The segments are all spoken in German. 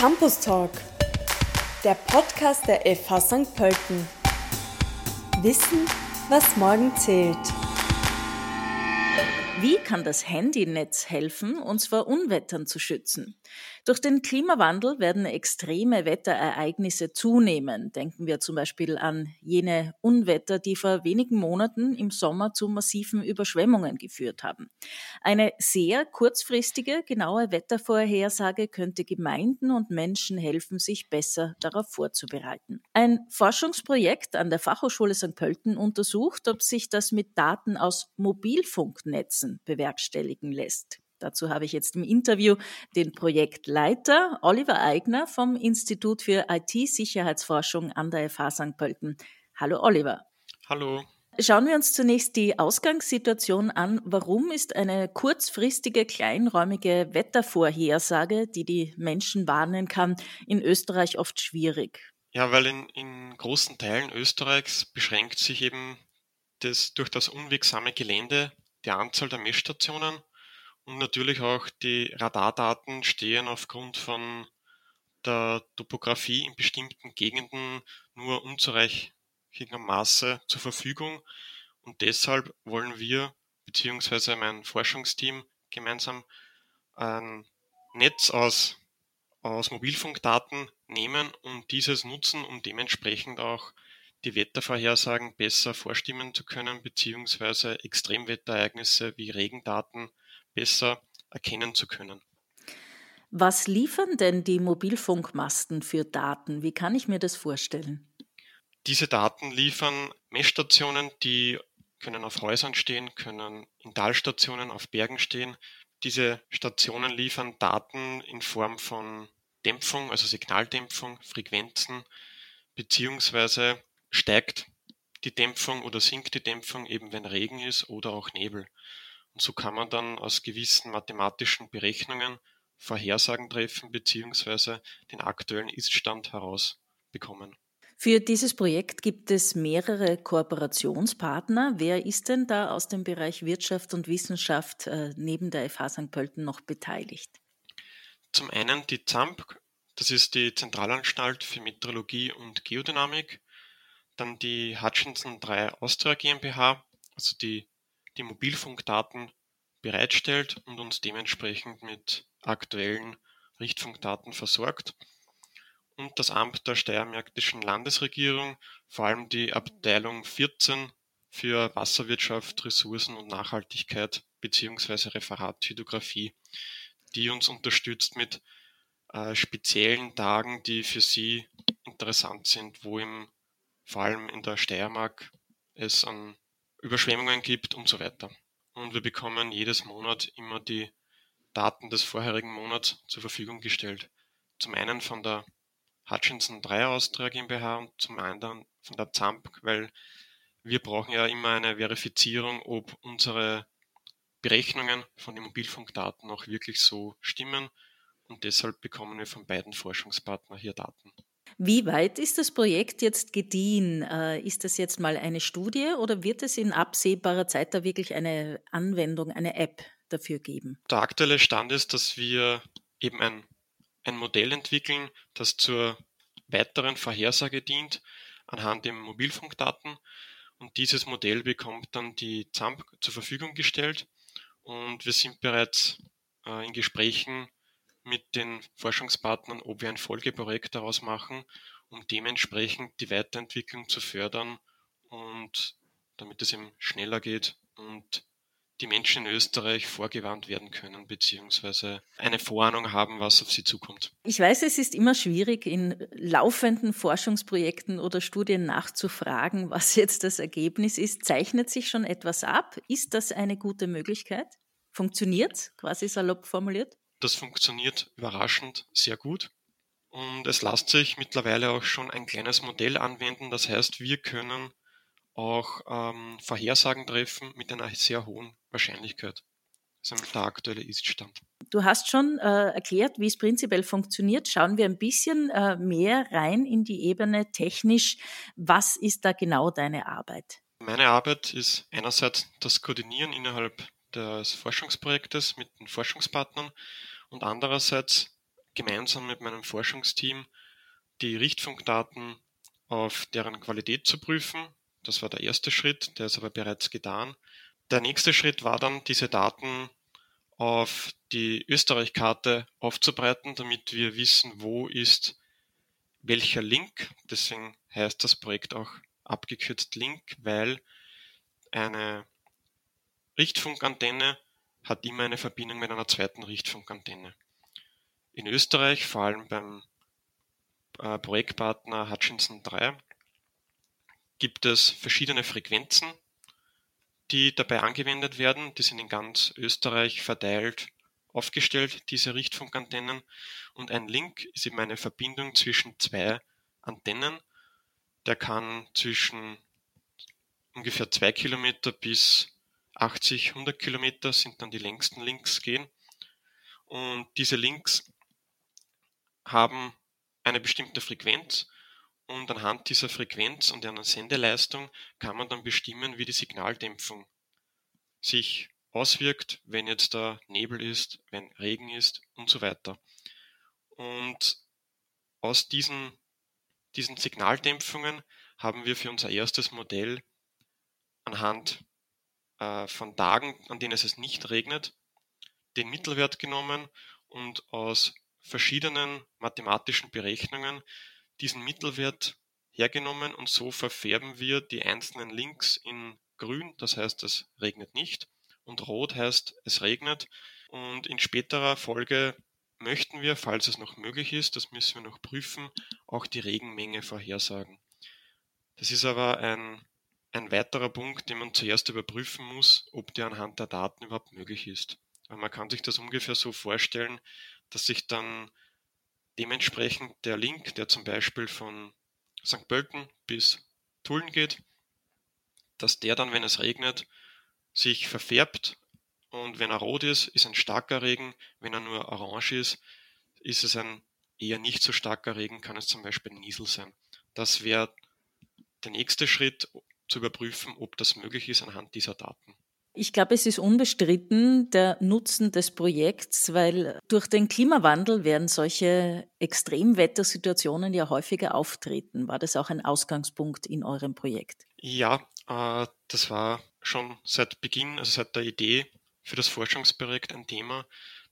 Campus Talk, der Podcast der FH St. Pölten. Wissen, was morgen zählt. Wie kann das Handynetz helfen, uns vor Unwettern zu schützen? Durch den Klimawandel werden extreme Wetterereignisse zunehmen. Denken wir zum Beispiel an jene Unwetter, die vor wenigen Monaten im Sommer zu massiven Überschwemmungen geführt haben. Eine sehr kurzfristige, genaue Wettervorhersage könnte Gemeinden und Menschen helfen, sich besser darauf vorzubereiten. Ein Forschungsprojekt an der Fachhochschule St. Pölten untersucht, ob sich das mit Daten aus Mobilfunknetzen bewerkstelligen lässt. Dazu habe ich jetzt im Interview den Projektleiter Oliver Eigner vom Institut für IT-Sicherheitsforschung an der FH St. Pölten. Hallo Oliver. Hallo. Schauen wir uns zunächst die Ausgangssituation an. Warum ist eine kurzfristige, kleinräumige Wettervorhersage, die die Menschen warnen kann, in Österreich oft schwierig? Ja, weil in, in großen Teilen Österreichs beschränkt sich eben das, durch das unwegsame Gelände die Anzahl der Messstationen und natürlich auch die Radardaten stehen aufgrund von der Topografie in bestimmten Gegenden nur unzureichendem Maße zur Verfügung. Und deshalb wollen wir, beziehungsweise mein Forschungsteam gemeinsam ein Netz aus, aus Mobilfunkdaten nehmen und dieses nutzen, um dementsprechend auch die Wettervorhersagen besser vorstimmen zu können, beziehungsweise Extremwetterereignisse wie Regendaten besser erkennen zu können. Was liefern denn die Mobilfunkmasten für Daten? Wie kann ich mir das vorstellen? Diese Daten liefern Messstationen, die können auf Häusern stehen, können in Talstationen, auf Bergen stehen. Diese Stationen liefern Daten in Form von Dämpfung, also Signaldämpfung, Frequenzen, beziehungsweise steigt die Dämpfung oder sinkt die Dämpfung eben wenn Regen ist oder auch Nebel. Und so kann man dann aus gewissen mathematischen Berechnungen Vorhersagen treffen beziehungsweise den aktuellen Iststand herausbekommen. Für dieses Projekt gibt es mehrere Kooperationspartner. Wer ist denn da aus dem Bereich Wirtschaft und Wissenschaft äh, neben der FH St. Pölten noch beteiligt? Zum einen die ZAMP, das ist die Zentralanstalt für Meteorologie und Geodynamik. Dann die Hutchinson 3 Austria GmbH, also die die Mobilfunkdaten bereitstellt und uns dementsprechend mit aktuellen Richtfunkdaten versorgt. Und das Amt der Steiermärkischen Landesregierung, vor allem die Abteilung 14 für Wasserwirtschaft, Ressourcen und Nachhaltigkeit bzw. Referat Hydrographie, die uns unterstützt mit äh, speziellen Tagen, die für Sie interessant sind, wo im, vor allem in der Steiermark es an Überschwemmungen gibt und so weiter. Und wir bekommen jedes Monat immer die Daten des vorherigen Monats zur Verfügung gestellt. Zum einen von der Hutchinson 3 Austria GmbH und zum anderen von der ZAMP, weil wir brauchen ja immer eine Verifizierung, ob unsere Berechnungen von den Mobilfunkdaten auch wirklich so stimmen und deshalb bekommen wir von beiden Forschungspartnern hier Daten. Wie weit ist das Projekt jetzt gediehen? Äh, ist das jetzt mal eine Studie oder wird es in absehbarer Zeit da wirklich eine Anwendung, eine App dafür geben? Der aktuelle Stand ist, dass wir eben ein, ein Modell entwickeln, das zur weiteren Vorhersage dient anhand der Mobilfunkdaten. Und dieses Modell bekommt dann die ZAMP zur Verfügung gestellt. Und wir sind bereits äh, in Gesprächen mit den Forschungspartnern, ob wir ein Folgeprojekt daraus machen, um dementsprechend die Weiterentwicklung zu fördern und damit es eben schneller geht und die Menschen in Österreich vorgewarnt werden können, beziehungsweise eine Vorahnung haben, was auf sie zukommt. Ich weiß, es ist immer schwierig, in laufenden Forschungsprojekten oder Studien nachzufragen, was jetzt das Ergebnis ist. Zeichnet sich schon etwas ab? Ist das eine gute Möglichkeit? Funktioniert, quasi salopp formuliert? Das funktioniert überraschend sehr gut. Und es lässt sich mittlerweile auch schon ein kleines Modell anwenden. Das heißt, wir können auch ähm, Vorhersagen treffen mit einer sehr hohen Wahrscheinlichkeit. Das ist der aktuelle Iststand. Du hast schon äh, erklärt, wie es prinzipiell funktioniert. Schauen wir ein bisschen äh, mehr rein in die Ebene technisch. Was ist da genau deine Arbeit? Meine Arbeit ist einerseits das Koordinieren innerhalb des Forschungsprojektes mit den Forschungspartnern und andererseits gemeinsam mit meinem Forschungsteam die Richtfunkdaten auf deren Qualität zu prüfen. Das war der erste Schritt, der ist aber bereits getan. Der nächste Schritt war dann, diese Daten auf die Österreich-Karte aufzubreiten, damit wir wissen, wo ist welcher Link. Deswegen heißt das Projekt auch abgekürzt Link, weil eine Richtfunkantenne hat immer eine Verbindung mit einer zweiten Richtfunkantenne. In Österreich, vor allem beim äh, Projektpartner Hutchinson 3, gibt es verschiedene Frequenzen, die dabei angewendet werden. Die sind in ganz Österreich verteilt aufgestellt, diese Richtfunkantennen. Und ein Link ist eben eine Verbindung zwischen zwei Antennen. Der kann zwischen ungefähr zwei Kilometer bis 80, 100 Kilometer sind dann die längsten Links gehen. Und diese Links haben eine bestimmte Frequenz und anhand dieser Frequenz und einer Sendeleistung kann man dann bestimmen, wie die Signaldämpfung sich auswirkt, wenn jetzt da Nebel ist, wenn Regen ist und so weiter. Und aus diesen, diesen Signaldämpfungen haben wir für unser erstes Modell anhand äh, von Tagen, an denen es nicht regnet, den Mittelwert genommen und aus verschiedenen mathematischen Berechnungen diesen Mittelwert hergenommen und so verfärben wir die einzelnen Links in grün, das heißt es regnet nicht, und rot heißt es regnet. Und in späterer Folge möchten wir, falls es noch möglich ist, das müssen wir noch prüfen, auch die Regenmenge vorhersagen. Das ist aber ein ein weiterer Punkt, den man zuerst überprüfen muss, ob der anhand der Daten überhaupt möglich ist. Man kann sich das ungefähr so vorstellen, dass sich dann dementsprechend der Link, der zum Beispiel von St. Pölten bis Tulln geht, dass der dann, wenn es regnet, sich verfärbt und wenn er rot ist, ist ein starker Regen, wenn er nur orange ist, ist es ein eher nicht so starker Regen, kann es zum Beispiel Niesel sein. Das wäre der nächste Schritt, zu überprüfen, ob das möglich ist anhand dieser Daten. Ich glaube, es ist unbestritten der Nutzen des Projekts, weil durch den Klimawandel werden solche Extremwettersituationen ja häufiger auftreten. War das auch ein Ausgangspunkt in eurem Projekt? Ja, äh, das war schon seit Beginn, also seit der Idee für das Forschungsprojekt ein Thema,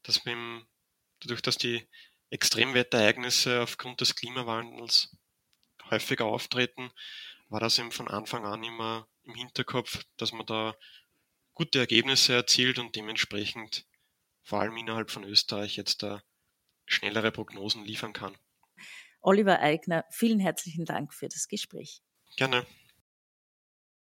dass wir dadurch, dass die Extremwetterereignisse aufgrund des Klimawandels häufiger auftreten, war das eben von Anfang an immer im Hinterkopf, dass man da gute Ergebnisse erzielt und dementsprechend vor allem innerhalb von Österreich jetzt da schnellere Prognosen liefern kann. Oliver Eigner, vielen herzlichen Dank für das Gespräch. Gerne.